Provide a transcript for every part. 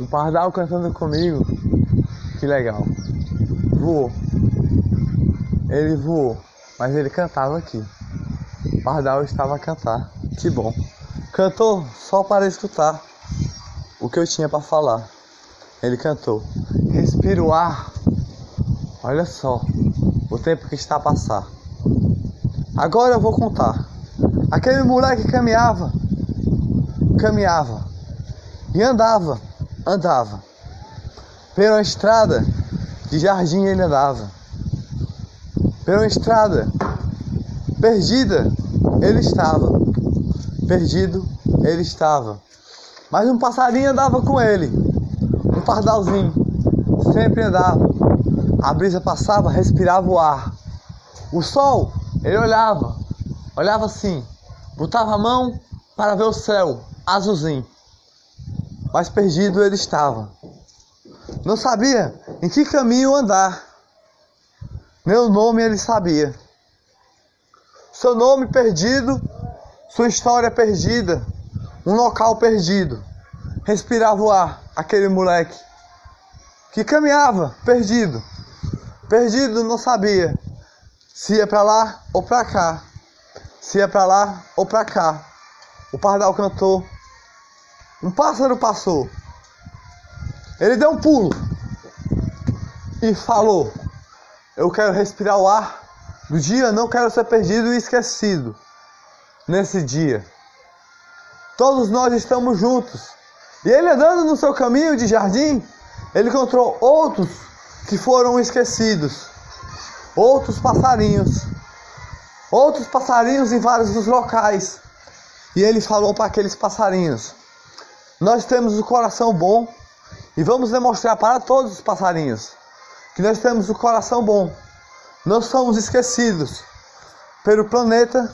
Um pardal cantando comigo. Que legal. Voou. Ele voou, mas ele cantava aqui. O pardal estava a cantar. Que bom. Cantou só para escutar o que eu tinha para falar. Ele cantou. Respira o ar. Olha só o tempo que está a passar. Agora eu vou contar. Aquele moleque caminhava, caminhava e andava, andava. Pela estrada de jardim ele andava. Pela estrada perdida ele estava. Perdido ele estava. Mas um passarinho andava com ele. Um pardalzinho. Sempre andava. A brisa passava, respirava o ar. O sol, ele olhava. Olhava assim. Botava a mão para ver o céu azulzinho. Mas perdido ele estava. Não sabia em que caminho andar. Meu nome ele sabia. Seu nome perdido, sua história perdida, um local perdido. Respirava o ar, aquele moleque que caminhava perdido. Perdido não sabia se ia para lá ou para cá. Se ia para lá ou para cá. O pardal cantou. Um pássaro passou. Ele deu um pulo e falou: Eu quero respirar o ar do dia, não quero ser perdido e esquecido nesse dia. Todos nós estamos juntos. E ele andando no seu caminho de jardim, ele encontrou outros que foram esquecidos. Outros passarinhos. Outros passarinhos em vários dos locais. E ele falou para aqueles passarinhos: Nós temos o coração bom e vamos demonstrar para todos os passarinhos que nós temos o coração bom. Não somos esquecidos pelo planeta,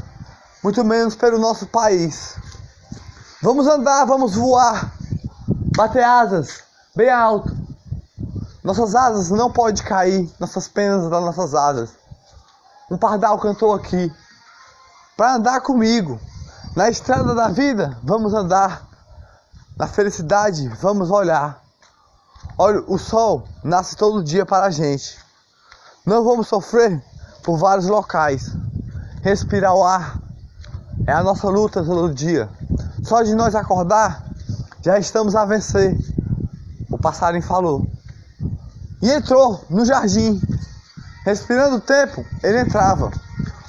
muito menos pelo nosso país. Vamos andar, vamos voar, bater asas bem alto. Nossas asas não podem cair, nossas penas das nossas asas. Um pardal cantou aqui. Para andar comigo na estrada da vida, vamos andar. Na felicidade, vamos olhar. Olha, o sol nasce todo dia para a gente. Não vamos sofrer por vários locais. Respirar o ar é a nossa luta todo dia. Só de nós acordar, já estamos a vencer. O passarinho falou. E entrou no jardim. Respirando o tempo, ele entrava.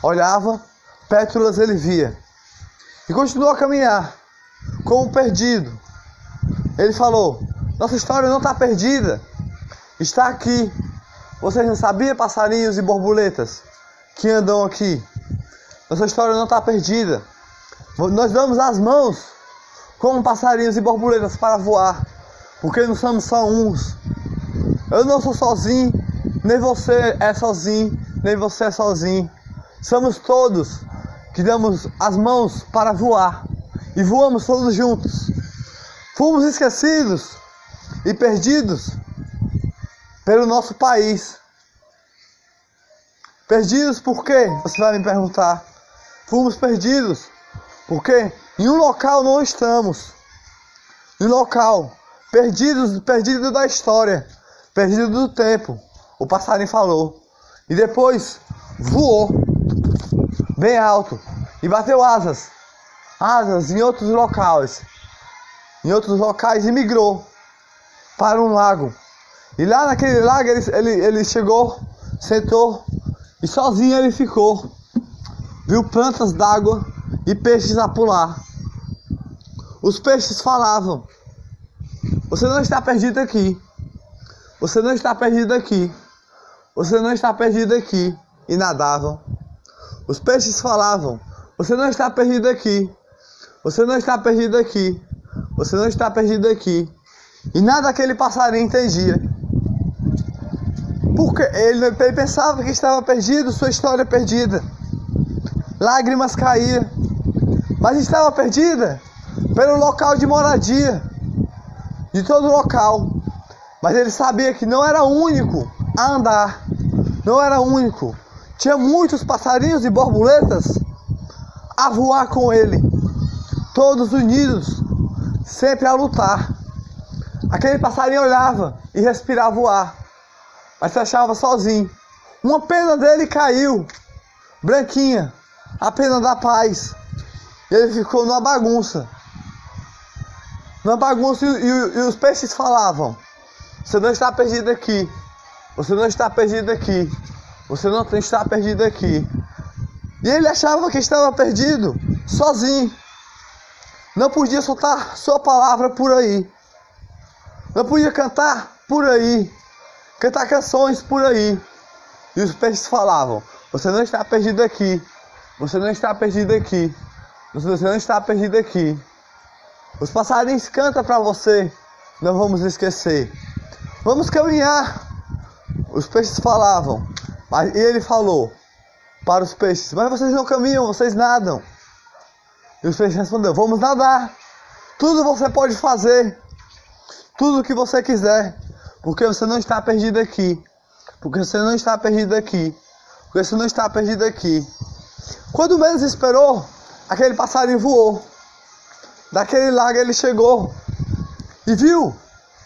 Olhava, pétalas ele via. E continuou a caminhar, como perdido. Ele falou: nossa história não está perdida. Está aqui. Vocês não sabiam, passarinhos e borboletas que andam aqui? Nossa história não está perdida. Nós damos as mãos como passarinhos e borboletas para voar. Porque não somos só uns. Eu não sou sozinho, nem você é sozinho, nem você é sozinho. Somos todos que damos as mãos para voar. E voamos todos juntos. Fomos esquecidos e perdidos pelo nosso país. Perdidos por quê? Você vai me perguntar. Fomos perdidos porque em um local não estamos. Em um local perdidos, perdidos da história, perdidos do tempo. O passarinho falou. E depois voou bem alto e bateu asas. Asas em outros locais. Em outros locais e migrou para um lago. E lá naquele lago ele, ele, ele chegou, sentou e sozinho ele ficou. Viu plantas d'água e peixes a pular. Os peixes falavam: Você não está perdido aqui. Você não está perdido aqui. Você não está perdido aqui. E nadavam. Os peixes falavam: Você não está perdido aqui. Você não está perdido aqui. Você não está perdido aqui. E nada aquele passarinho entendia. Porque ele, ele pensava que estava perdido, sua história perdida. Lágrimas caíam. Mas estava perdida pelo local de moradia. De todo local. Mas ele sabia que não era único a andar. Não era único. Tinha muitos passarinhos e borboletas a voar com ele. Todos unidos, sempre a lutar Aquele passarinho olhava e respirava o ar, mas se achava sozinho. Uma pena dele caiu, branquinha, a pena da paz. Ele ficou numa bagunça. Numa bagunça e, e, e os peixes falavam: Você não está perdido aqui. Você não está perdido aqui. Você não está perdido aqui. E ele achava que estava perdido, sozinho. Não podia soltar sua palavra por aí. Não podia cantar por aí. Cantar canções por aí. E os peixes falavam: Você não está perdido aqui. Você não está perdido aqui. Você não está perdido aqui. Os passarinhos cantam para você. Não vamos esquecer. Vamos caminhar. Os peixes falavam. E ele falou para os peixes: Mas vocês não caminham, vocês nadam. E os peixes responderam: Vamos nadar. Tudo você pode fazer. Tudo o que você quiser. Porque você não está perdido aqui. Porque você não está perdido aqui. Porque você não está perdido aqui. Quando menos esperou, aquele passarinho voou. Daquele lago ele chegou. E viu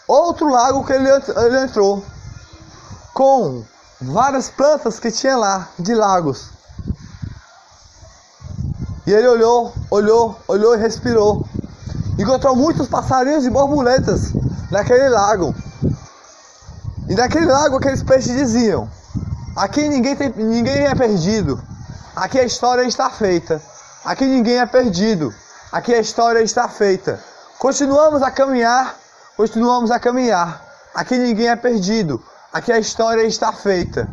outro lago que ele, ele entrou. Com várias plantas que tinha lá, de lagos. E ele olhou, olhou, olhou e respirou. Encontrou muitos passarinhos e borboletas naquele lago. E naquele lago aqueles peixes diziam: Aqui ninguém, tem, ninguém é perdido. Aqui a história está feita. Aqui ninguém é perdido. Aqui a história está feita. Continuamos a caminhar, continuamos a caminhar. Aqui ninguém é perdido. Aqui a história está feita.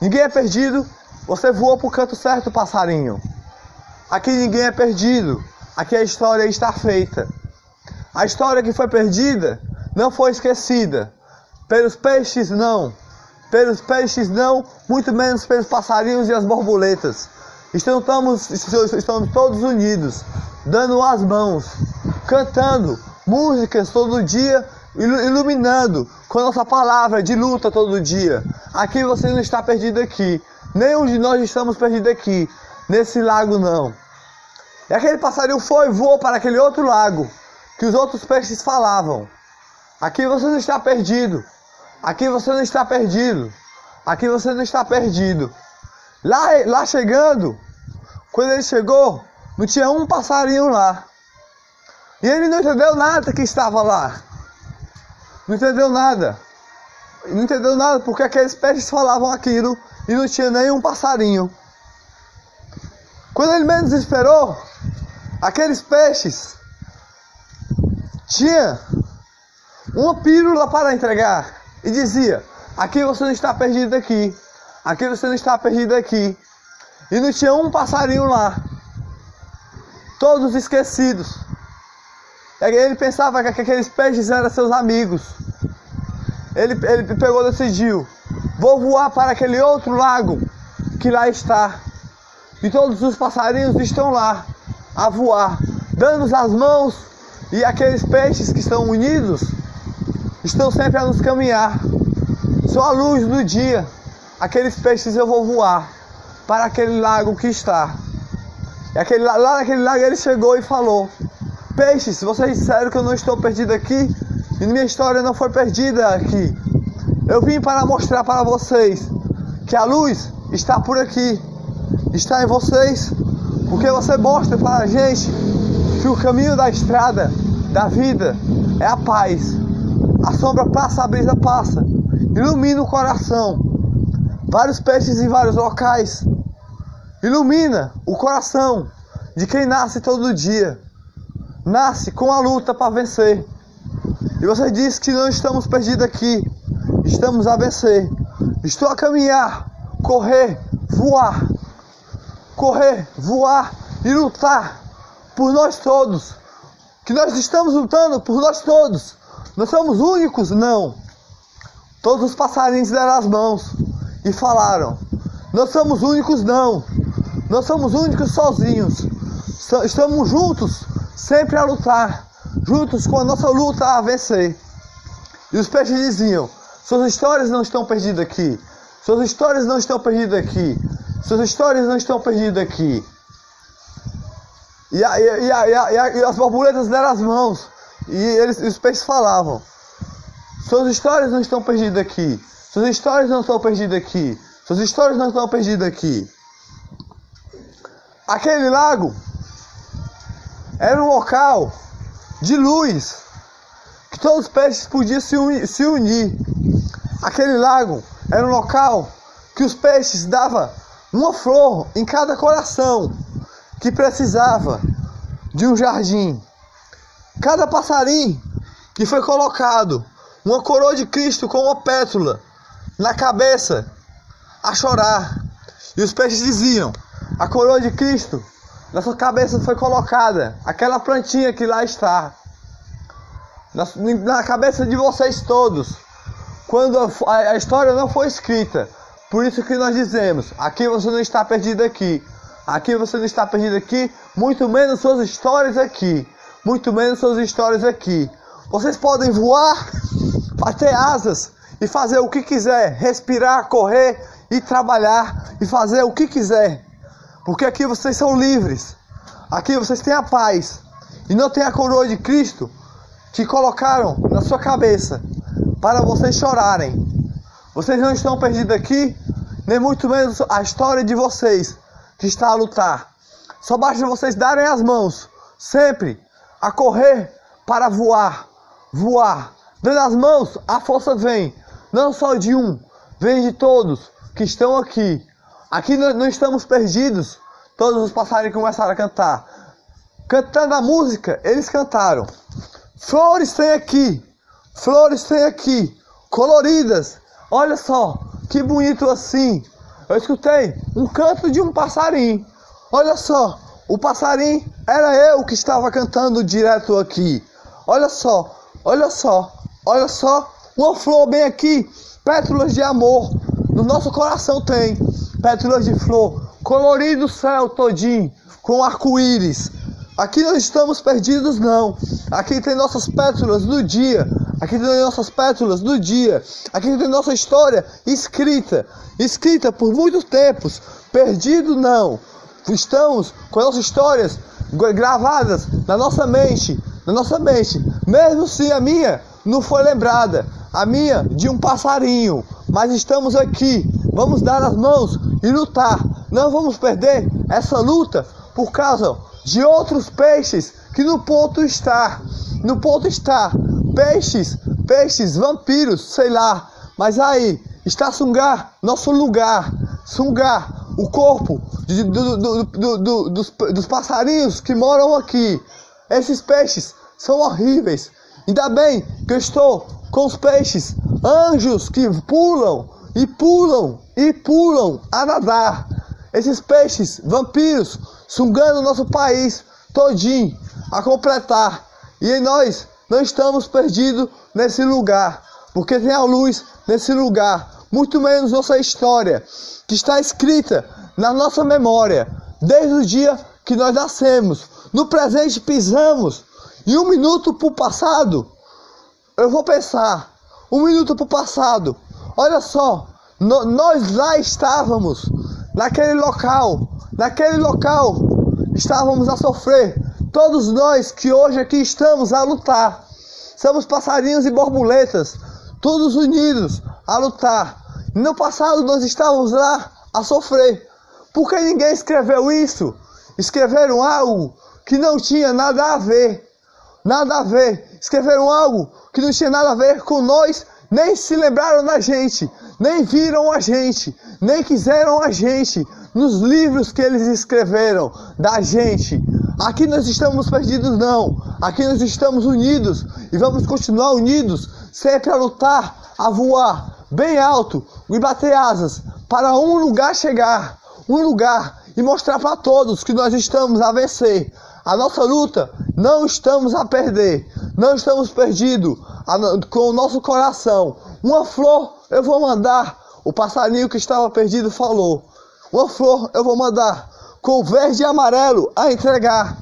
Ninguém é perdido. Você voou para o canto certo, passarinho. Aqui ninguém é perdido. Aqui a história está feita. A história que foi perdida não foi esquecida. Pelos peixes, não. Pelos peixes, não. Muito menos pelos passarinhos e as borboletas. Estamos, estamos todos unidos, dando as mãos, cantando músicas todo dia, iluminando com a nossa palavra de luta todo dia. Aqui você não está perdido aqui. Nenhum de nós estamos perdidos aqui nesse lago não. E aquele passarinho foi e voou para aquele outro lago que os outros peixes falavam. Aqui você não está perdido. Aqui você não está perdido. Aqui você não está perdido. Lá, lá chegando, quando ele chegou, não tinha um passarinho lá. E ele não entendeu nada que estava lá. Não entendeu nada. Não entendeu nada porque aqueles peixes falavam aquilo e não tinha nenhum passarinho. Quando ele menos esperou, aqueles peixes tinha uma pílula para entregar e dizia: Aqui você não está perdido aqui, aqui você não está perdido aqui. E não tinha um passarinho lá, todos esquecidos. Ele pensava que aqueles peixes eram seus amigos. Ele, ele pegou e decidiu: Vou voar para aquele outro lago que lá está. E todos os passarinhos estão lá a voar, dando as mãos, e aqueles peixes que estão unidos estão sempre a nos caminhar. Sou a luz do dia. Aqueles peixes eu vou voar para aquele lago que está. E aquele, lá naquele lago ele chegou e falou: Peixes, vocês disseram que eu não estou perdido aqui e minha história não foi perdida aqui. Eu vim para mostrar para vocês que a luz está por aqui está em vocês, porque você mostra para a gente que o caminho da estrada da vida é a paz. A sombra passa, a brisa passa, ilumina o coração. Vários peixes em vários locais. Ilumina o coração de quem nasce todo dia. Nasce com a luta para vencer. E você diz que não estamos perdidos aqui. Estamos a vencer. Estou a caminhar, correr, voar correr, voar e lutar por nós todos. Que nós estamos lutando por nós todos. Nós somos únicos? Não. Todos os passarinhos deram as mãos e falaram: Nós somos únicos? Não. Nós somos únicos sozinhos. Estamos juntos, sempre a lutar, juntos com a nossa luta a vencer. E os peixes diziam: Suas histórias não estão perdidas aqui. Suas histórias não estão perdidas aqui. Suas histórias não estão perdidas aqui. E, a, e, a, e, a, e, as borboletas deram as mãos. E eles, os peixes falavam: Suas histórias não estão perdidas aqui. Suas histórias não estão perdidas aqui. Suas histórias não estão perdidas aqui. Aquele lago era um local de luz que todos os peixes podiam se unir, se unir. Aquele lago era um local que os peixes davam uma flor em cada coração que precisava de um jardim. Cada passarinho que foi colocado uma coroa de Cristo com uma pétula na cabeça a chorar. E os peixes diziam: A coroa de Cristo na sua cabeça foi colocada aquela plantinha que lá está. Na, na cabeça de vocês todos. Quando a, a história não foi escrita. Por isso que nós dizemos: aqui você não está perdido aqui. Aqui você não está perdido aqui, muito menos suas histórias aqui. Muito menos suas histórias aqui. Vocês podem voar, bater asas e fazer o que quiser, respirar, correr e trabalhar e fazer o que quiser. Porque aqui vocês são livres. Aqui vocês têm a paz. E não tem a coroa de Cristo que colocaram na sua cabeça para vocês chorarem. Vocês não estão perdidos aqui, nem muito menos a história de vocês que está a lutar. Só basta vocês darem as mãos, sempre a correr para voar, voar. Dando as mãos, a força vem, não só de um, vem de todos que estão aqui. Aqui não estamos perdidos. Todos os passarinhos começaram a cantar. Cantando a música, eles cantaram. Flores tem aqui, flores tem aqui, coloridas. Olha só, que bonito assim. Eu escutei um canto de um passarinho. Olha só, o passarinho era eu que estava cantando direto aqui. Olha só, olha só, olha só, uma flor bem aqui, pétalas de amor. No nosso coração tem pétalas de flor, colorido o céu todinho, com arco-íris. Aqui não estamos perdidos, não. Aqui tem nossas pétalas do dia. Aqui tem nossas pétalas do dia. Aqui tem nossa história escrita. Escrita por muitos tempos. Perdido, não. Estamos com nossas histórias gravadas na nossa mente. Na nossa mente. Mesmo se a minha não foi lembrada. A minha de um passarinho. Mas estamos aqui. Vamos dar as mãos e lutar. Não vamos perder essa luta por causa de outros peixes que no ponto está. No ponto está. Peixes, peixes, vampiros, sei lá. Mas aí está Sungar, nosso lugar. Sungar, o corpo de, do, do, do, dos, dos passarinhos que moram aqui. Esses peixes são horríveis. Ainda bem que eu estou com os peixes, anjos que pulam e pulam e pulam a nadar. Esses peixes, vampiros, sugando o nosso país todinho a completar. E nós não estamos perdidos nesse lugar, porque tem a luz nesse lugar, muito menos nossa história, que está escrita na nossa memória, desde o dia que nós nascemos. No presente pisamos, e um minuto para o passado, eu vou pensar, um minuto para o passado, olha só, no, nós lá estávamos, naquele local, naquele local, estávamos a sofrer. Todos nós que hoje aqui estamos a lutar. Somos passarinhos e borboletas, todos unidos a lutar. No passado nós estávamos lá a sofrer. Por que ninguém escreveu isso? Escreveram algo que não tinha nada a ver. Nada a ver. Escreveram algo que não tinha nada a ver com nós, nem se lembraram da gente nem viram a gente, nem quiseram a gente nos livros que eles escreveram da gente. Aqui nós estamos perdidos, não. Aqui nós estamos unidos e vamos continuar unidos, sempre a lutar, a voar bem alto e bater asas para um lugar chegar, um lugar e mostrar para todos que nós estamos a vencer. A nossa luta não estamos a perder, não estamos perdidos com o nosso coração. Uma flor eu vou mandar. O passarinho que estava perdido falou: Uma flor eu vou mandar com verde e amarelo a entregar.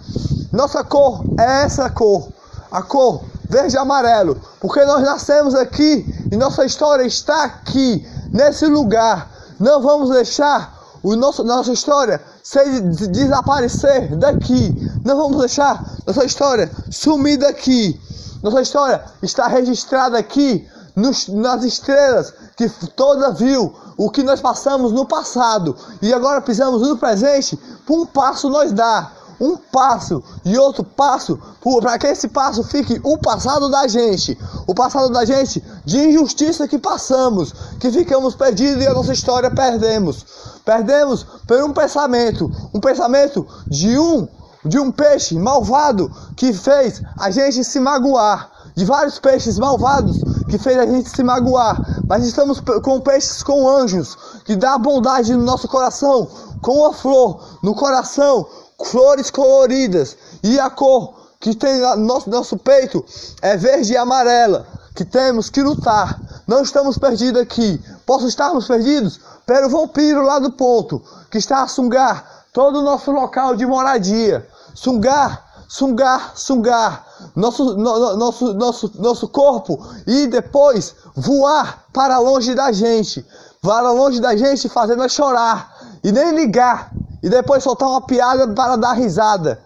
Nossa cor é essa cor, a cor verde e amarelo, porque nós nascemos aqui e nossa história está aqui, nesse lugar. Não vamos deixar o nosso, nossa história ser, desaparecer daqui. Não vamos deixar nossa história sumir daqui. Nossa história está registrada aqui nos, nas estrelas que toda viu o que nós passamos no passado e agora pisamos no presente, um passo nós dá, um passo e outro passo, para que esse passo fique o passado da gente, o passado da gente de injustiça que passamos, que ficamos perdidos e a nossa história perdemos. Perdemos por um pensamento, um pensamento de um de um peixe malvado que fez a gente se magoar, de vários peixes malvados que fez a gente se magoar, mas estamos com peixes com anjos que dá bondade no nosso coração, com a flor no coração, flores coloridas e a cor que tem no nosso, nosso peito é verde e amarela, que temos que lutar. Não estamos perdidos aqui. Posso estarmos perdidos? Pelo vampiro lá do ponto, que está a sungar todo o nosso local de moradia. Sungar, sungar, sungar. Nosso, no, nosso, nosso, nosso corpo e depois voar para longe da gente, para longe da gente, fazendo chorar e nem ligar e depois soltar uma piada para dar risada.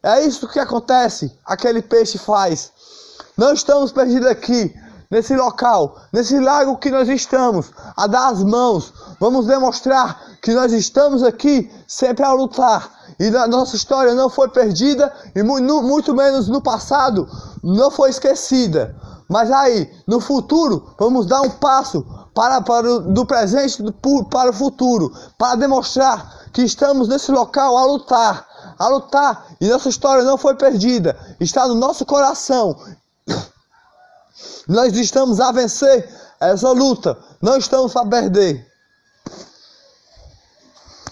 É isso que acontece, aquele peixe faz. Não estamos perdidos aqui, nesse local, nesse lago que nós estamos, a dar as mãos. Vamos demonstrar que nós estamos aqui sempre a lutar e a nossa história não foi perdida e muito menos no passado não foi esquecida. Mas aí, no futuro, vamos dar um passo para, para do presente para o futuro, para demonstrar que estamos nesse local a lutar, a lutar e nossa história não foi perdida, está no nosso coração. Nós estamos a vencer essa luta, não estamos a perder.